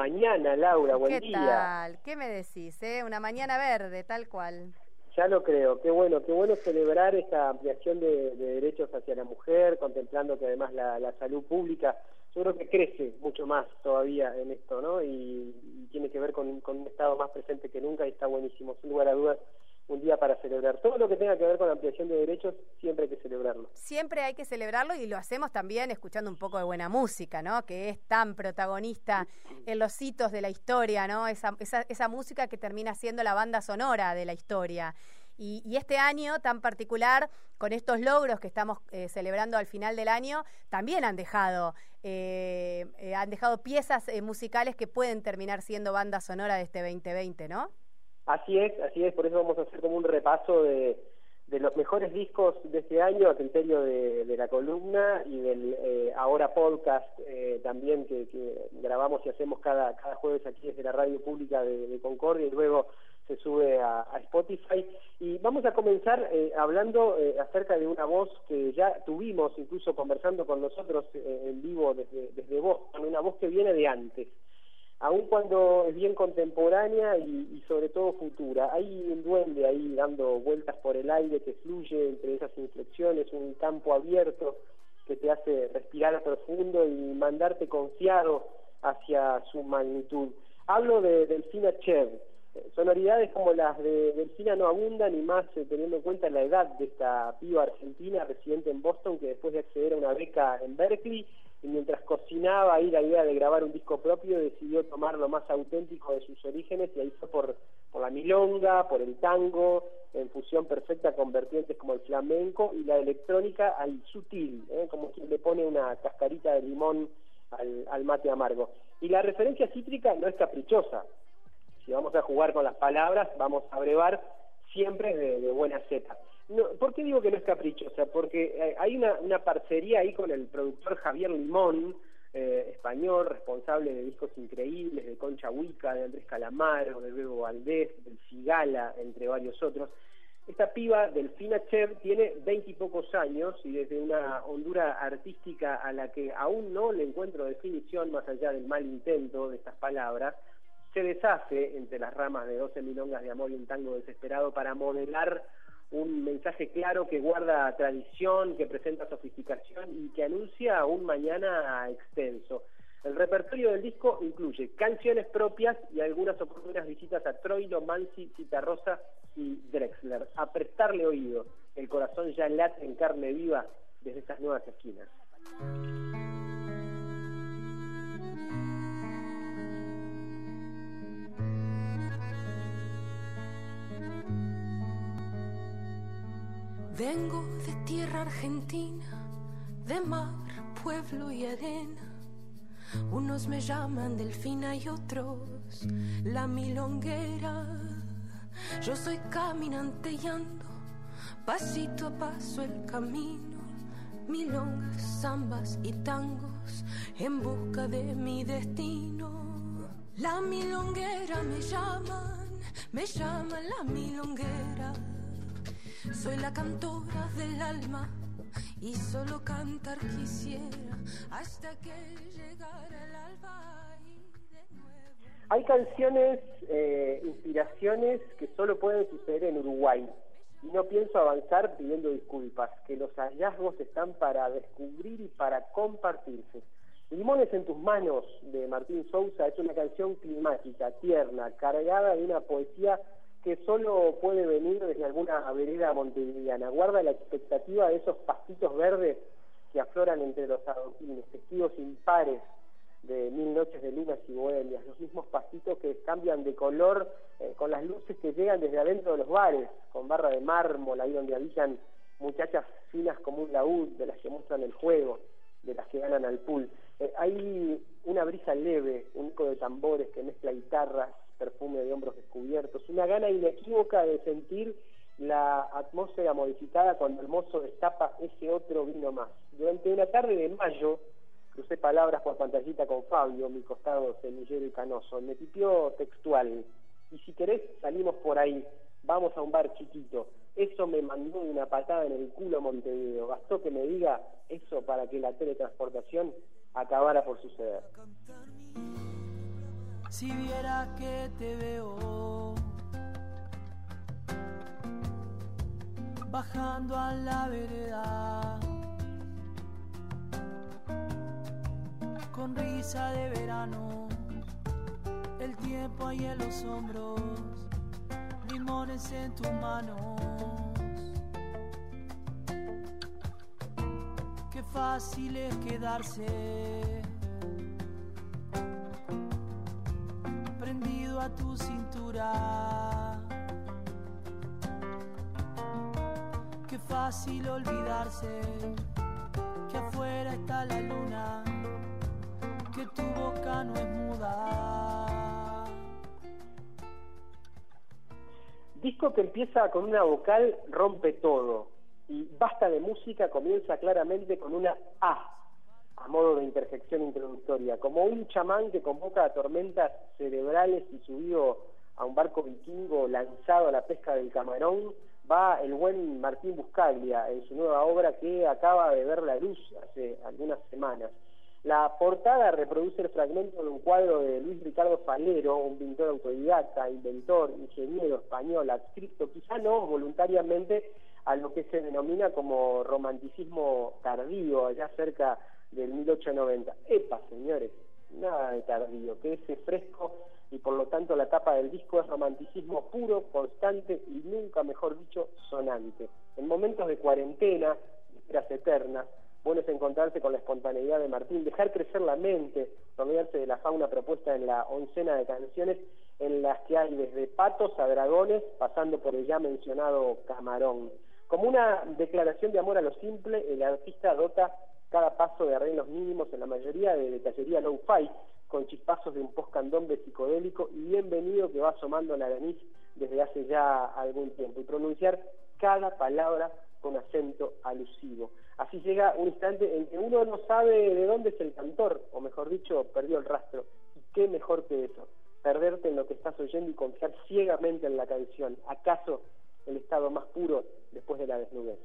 mañana, Laura, buen ¿Qué día. tal? ¿Qué me decís? Eh? Una mañana verde, tal cual. Ya lo creo, qué bueno, qué bueno celebrar esta ampliación de, de derechos hacia la mujer, contemplando que además la, la, salud pública, yo creo que crece mucho más todavía en esto, ¿no? Y, y tiene que ver con, con, un Estado más presente que nunca y está buenísimo, sin lugar a dudas, un día para celebrar. Todo lo que tenga que ver con ampliación de derechos, siempre hay que celebrarlo. Siempre hay que celebrarlo y lo hacemos también escuchando un poco de buena música, ¿no? Que es tan protagonista en los hitos de la historia, ¿no? Esa, esa, esa música que termina siendo la banda sonora de la historia. Y, y, este año tan particular, con estos logros que estamos eh, celebrando al final del año, también han dejado, eh, eh, han dejado piezas eh, musicales que pueden terminar siendo banda sonora de este 2020, ¿no? Así es, así es, por eso vamos a hacer como un repaso de, los mejores discos de este año a criterio de, la columna y del eh, ahora podcast eh, también que, que, grabamos y hacemos cada, cada jueves aquí desde la radio pública de, Concordia y luego se sube a, a Spotify. Y vamos a comenzar eh, hablando eh, acerca de una voz que ya tuvimos incluso conversando con nosotros eh, en vivo desde, desde Boston, una voz que viene de antes aun cuando es bien contemporánea y, sobre todo futura. Hay un duende ahí dando vueltas por el aire que fluye entre esas inflexiones, un campo abierto que te hace respirar profundo y mandarte confiado hacia su magnitud. Hablo de Delfina Chev. Sonoridades como las de Delfina no abundan y más eh, teniendo en cuenta la edad de esta piba argentina residente en Boston que después de acceder a una beca en Berkeley y mientras cocinaba ahí la idea de grabar un disco propio decidió tomar lo más auténtico de sus orígenes y ahí fue por, por la milonga, por el tango, en fusión perfecta con vertientes como el flamenco y la electrónica al sutil, ¿eh? como quien le pone una cascarita de limón al, al mate amargo. Y la referencia cítrica no es caprichosa, si vamos a jugar con las palabras, vamos a brevar siempre de, buena cepa. No, ¿Por qué digo que no es caprichosa? Porque eh, hay una, una, parcería ahí con el productor Javier Limón, eh, español, responsable de discos increíbles, de Concha Huica, de Andrés Calamaro, de Bebo Valdés, del Cigala, entre varios otros. Esta piba, Delfina Chev, tiene veinte y pocos años y desde una hondura artística a la que aún no le encuentro definición más allá del mal intento de estas palabras, se deshace entre las ramas de 12 milongas de amor y un tango desesperado para modelar un mensaje claro que guarda tradición, que presenta sofisticación y que anuncia un mañana extenso. El repertorio del disco incluye canciones propias y algunas oportunas visitas a Troilo, Mansi, Citarrosa y Drexler. A prestarle oído, el corazón ya late en carne viva desde estas nuevas esquinas. Vengo de tierra argentina, de mar, pueblo y arena. Unos me llaman delfina y otros la milonguera. Yo soy caminante y ando pasito a paso el camino. Milongas, zambas y tangos en busca de mi destino. La milonguera me llaman, me llaman la milonguera. Soy la cantora del alma y solo cantar quisiera hasta que llegara el alba y de nuevo. Hay canciones, eh, inspiraciones que solo pueden suceder en Uruguay y no pienso avanzar pidiendo disculpas, que los hallazgos están para descubrir y para compartirse. Limones en tus manos de Martín Sousa es una canción climática, tierna, cargada de una poesía que solo puede venir desde alguna vereda montevideana. Guarda la expectativa de esos pastitos verdes que afloran entre los adoquines, impares de mil noches de lunas y bohemias, los mismos pastitos que cambian de color eh, con las luces que llegan desde adentro de los bares, con barra de mármol, ahí donde habitan muchachas finas como un laúd, de las que muestran el juego, de las que ganan al pool. Eh, hay una brisa leve, un eco de tambores que mezcla guitarras, perfume de hombros descubiertos, una gana inequívoca de sentir la atmósfera modificada cuando el mozo destapa ese otro vino más. Durante una tarde de mayo, crucé palabras por pantallita con Fabio, mi costado semillero y canoso, me tipió textual, y si querés salimos por ahí, vamos a un bar chiquito, eso me mandó una patada en el culo Montevideo, bastó que me diga eso para que la teletransportación acabara por suceder. Si viera que te veo bajando a la vereda con risa de verano, el tiempo ahí en los hombros, limones en tus manos. Fácil es quedarse prendido a tu cintura. Qué fácil olvidarse que afuera está la luna que tu boca no es muda. Disco que empieza con una vocal rompe todo y Basta de Música comienza claramente con una A a modo de interjección introductoria, como un chamán que convoca a tormentas cerebrales y subido a un barco vikingo lanzado a la pesca del camarón, va el buen Martín Buscaglia en su nueva obra que acaba de ver la luz hace algunas semanas. La portada reproduce el fragmento de un cuadro de Luis Ricardo Falero, un pintor autodidacta, inventor, ingeniero español, adscrito quizá no voluntariamente a lo que se denomina como romanticismo tardío, allá cerca del 1890. Epa, señores, nada de tardío, que ese fresco y por lo tanto la tapa del disco es romanticismo puro, constante y nunca mejor dicho sonante. En momentos de cuarentena, esperas eternas, bueno es encontrarse con la espontaneidad de Martín, dejar crecer la mente, rodearse de la fauna propuesta en la oncena de canciones en las que hay desde patos a dragones, pasando por el ya mencionado camarón. Como una declaración de amor a lo simple, el artista dota cada paso de arreglos mínimos en la mayoría de detallería low-fi, con chispazos de un post-candombe psicodélico y bienvenido que va asomando la nariz desde hace ya algún tiempo, y pronunciar cada palabra con acento alusivo. Así llega un instante en que uno no sabe de dónde es el cantor, o mejor dicho, perdió el rastro. ¿Y qué mejor que eso? Perderte en lo que estás oyendo y confiar ciegamente en la canción. ¿Acaso el estado más puro después de la desnudez?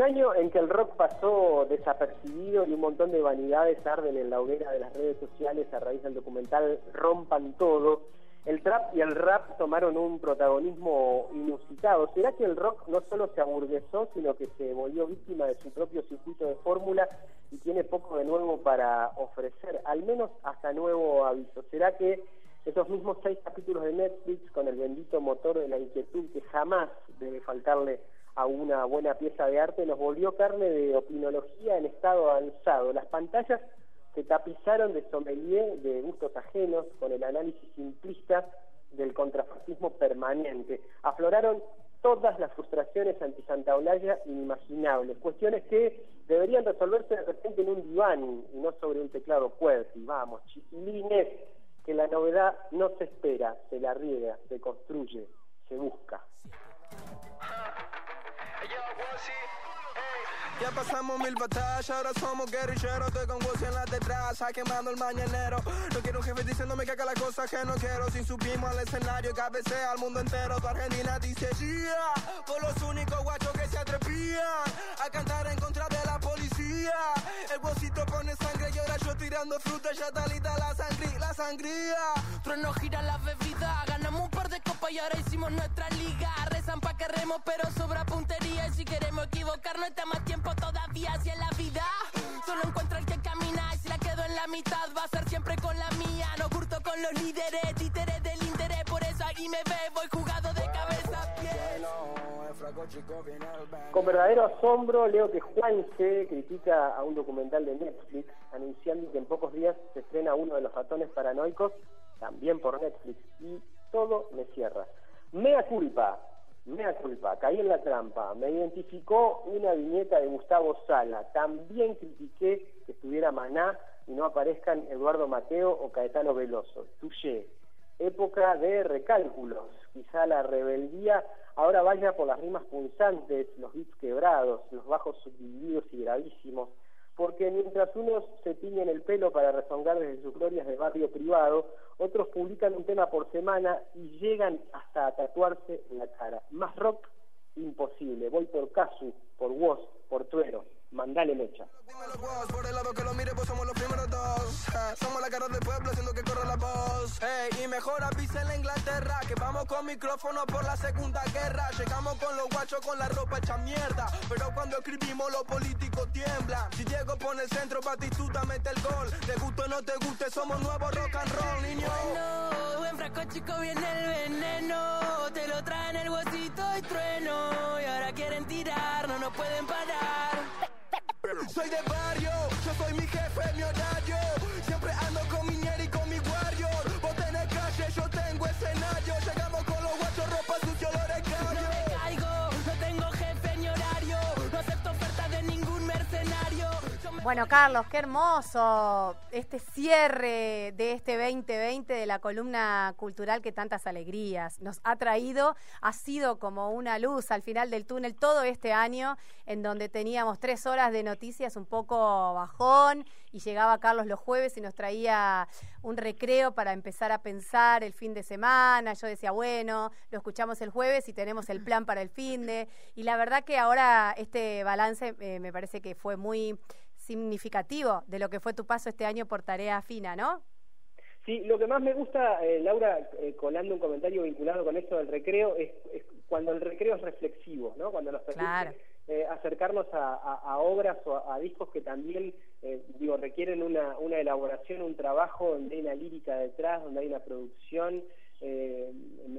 Un año en que el rock pasó desapercibido y un montón de vanidades arden en la hoguera de las redes sociales a raíz del documental Rompan Todo, el trap y el rap tomaron un protagonismo inusitado. ¿Será que el rock no solo se aburguesó, sino que se volvió víctima de su propio circuito de fórmula y tiene poco de nuevo para ofrecer, al menos hasta nuevo aviso? ¿Será que esos mismos seis capítulos de Netflix con el bendito motor de la inquietud que jamás debe faltarle a una buena pieza de arte, nos volvió carne de opinología en estado avanzado. Las pantallas se tapizaron de sommelier de gustos ajenos con el análisis simplista del contrafascismo permanente. Afloraron todas las frustraciones anti-Santa inimaginables, cuestiones que deberían resolverse de repente en un diván y no sobre un teclado QWERTY. Vamos, chiquilines, que la novedad no se espera, se la riega, se construye, se busca. Ya pasamos mil batallas, ahora somos guerrilleros. Estoy con vos en la detrás, quemando el mañanero. No quiero un jefe diciéndome que haga las cosas que no quiero. Sin subimos al escenario, cabecea al mundo entero. Tu Argentina dice, yeah, por los únicos guachos que se atrevían a cantar tirando fruta, ya talita la sangría, la sangría. Trueno gira la bebida, ganamos un par de copas y ahora hicimos nuestra liga. Rezan pa' que remo, pero sobra puntería. Y si queremos equivocarnos, está más tiempo todavía si en la vida solo encuentro el que camina y si la quedo en la mitad va a ser siempre con la mía no curto con los líderes títeres del interés por eso aquí me ve voy jugado Con verdadero asombro leo que Juanse critica a un documental de Netflix anunciando que en pocos días se estrena uno de los ratones paranoicos, también por Netflix, y todo me cierra. Mea culpa, mea culpa, caí en la trampa, me identificó una viñeta de Gustavo Sala, también critiqué que estuviera Maná y no aparezcan Eduardo Mateo o Caetano Veloso. Tuye, época de recálculos, quizá la rebeldía ahora vaya por las rimas punzantes, los beats quebrados, los bajos subdivididos y gravísimos, porque mientras unos se tiñen el pelo para rezongar desde sus glorias de barrio privado, otros publican un tema por semana y llegan hasta a tatuarse en la cara. Más rock, imposible. Voy por Casu, por Woz, por Tuero. Mandale mecha. Somos la cara del pueblo haciendo que la y mejor avisa en Inglaterra que vamos con micrófono por la segunda guerra. Llegamos con los guachos con la ropa hecha mierda. Pero cuando escribimos los políticos tiemblan. Si Diego pone el centro, Batistuta mete el gol. Te guste o no te guste, somos nuevos rock and roll, niño. Bueno, buen frasco chico viene el veneno. Te lo traen el huesito y trueno. Y ahora quieren tirar, no nos pueden parar. Soy de Bueno, Carlos, qué hermoso este cierre de este 2020 de la columna cultural que tantas alegrías nos ha traído. Ha sido como una luz al final del túnel todo este año, en donde teníamos tres horas de noticias un poco bajón y llegaba Carlos los jueves y nos traía un recreo para empezar a pensar el fin de semana. Yo decía, bueno, lo escuchamos el jueves y tenemos el plan para el fin de. Y la verdad que ahora este balance eh, me parece que fue muy significativo de lo que fue tu paso este año por tarea fina, ¿no? Sí, lo que más me gusta, eh, Laura, eh, colando un comentario vinculado con esto del recreo, es, es cuando el recreo es reflexivo, ¿no? Cuando nos permite Claro. eh, acercarnos a, a- a obras o a, a discos que también, eh, digo, requieren una, una elaboración, un trabajo donde hay una lírica detrás, donde hay una producción. eh,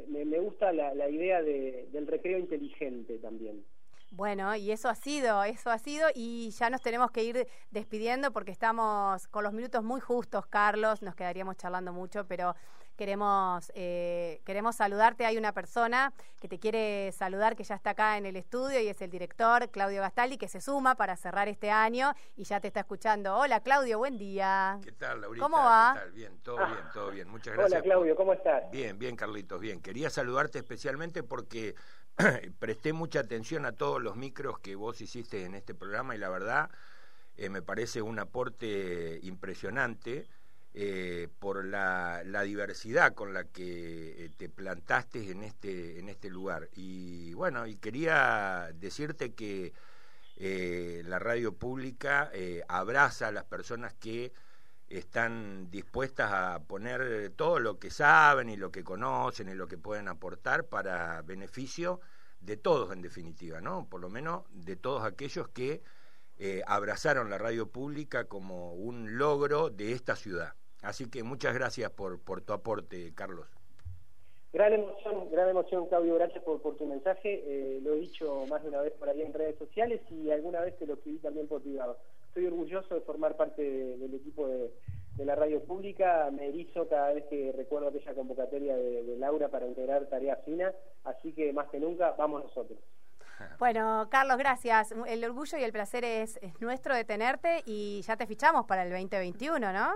me, me gusta la, la idea de- del recreo inteligente también. Bueno, y eso ha sido, eso ha sido, y ya nos tenemos que ir despidiendo porque estamos con los minutos muy justos, Carlos, nos quedaríamos charlando mucho, pero queremos, eh, queremos saludarte. Hay una persona que te quiere saludar, que ya está acá en el estudio, y es el director, Claudio Gastaldi, que se suma para cerrar este año y ya te está escuchando. Hola, Claudio, buen día. ¿Qué tal, Laurita? ¿Cómo va? ¿Qué tal? Bien, todo bien, todo bien. Muchas gracias. Hola, Claudio, ¿cómo estás? Bien, bien, Carlitos, bien. Quería saludarte especialmente porque presté mucha atención a todos los micros que vos hiciste en este programa y la verdad eh, me parece un aporte impresionante eh, por la, la diversidad con la que eh, te plantaste en este, en este lugar. Y bueno, y quería decirte que la radio pública abraza a las personas que están dispuestas a poner todo lo que saben y lo que conocen y lo que pueden aportar para beneficio de todos en definitiva, ¿no? Por lo menos de todos aquellos que eh, abrazaron la radio pública como un logro de esta ciudad. Así que muchas gracias por, por tu aporte, Carlos. Gran emoción, gran emoción, Claudio, gracias por, por tu mensaje. Eh, lo he dicho más de una vez por ahí en redes sociales y alguna vez te lo escribí también por privado. Estoy orgulloso de formar parte de- del equipo de, de la radio pública. Me erizo cada vez que recuerdo aquella convocatoria de, de Laura para integrar Tarea Fina, así que más que nunca, vamos nosotros. Bueno, Carlos, gracias. El orgullo y el placer es, es nuestro de tenerte y ya te fichamos para el 2021, ¿no?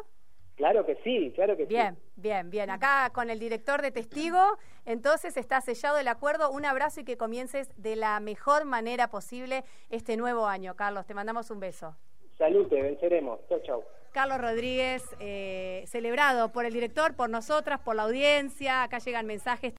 Claro que sí, claro que sí. Bien, bien, bien. Acá con el director de testigo, entonces está sellado el acuerdo. Un abrazo y que comiences de la mejor manera posible este nuevo año. Carlos, te mandamos un beso. Salute, venceremos. Chau, chau. Carlos Rodríguez, eh, celebrado por el director, por nosotras, por la audiencia. Acá llegan mensajes.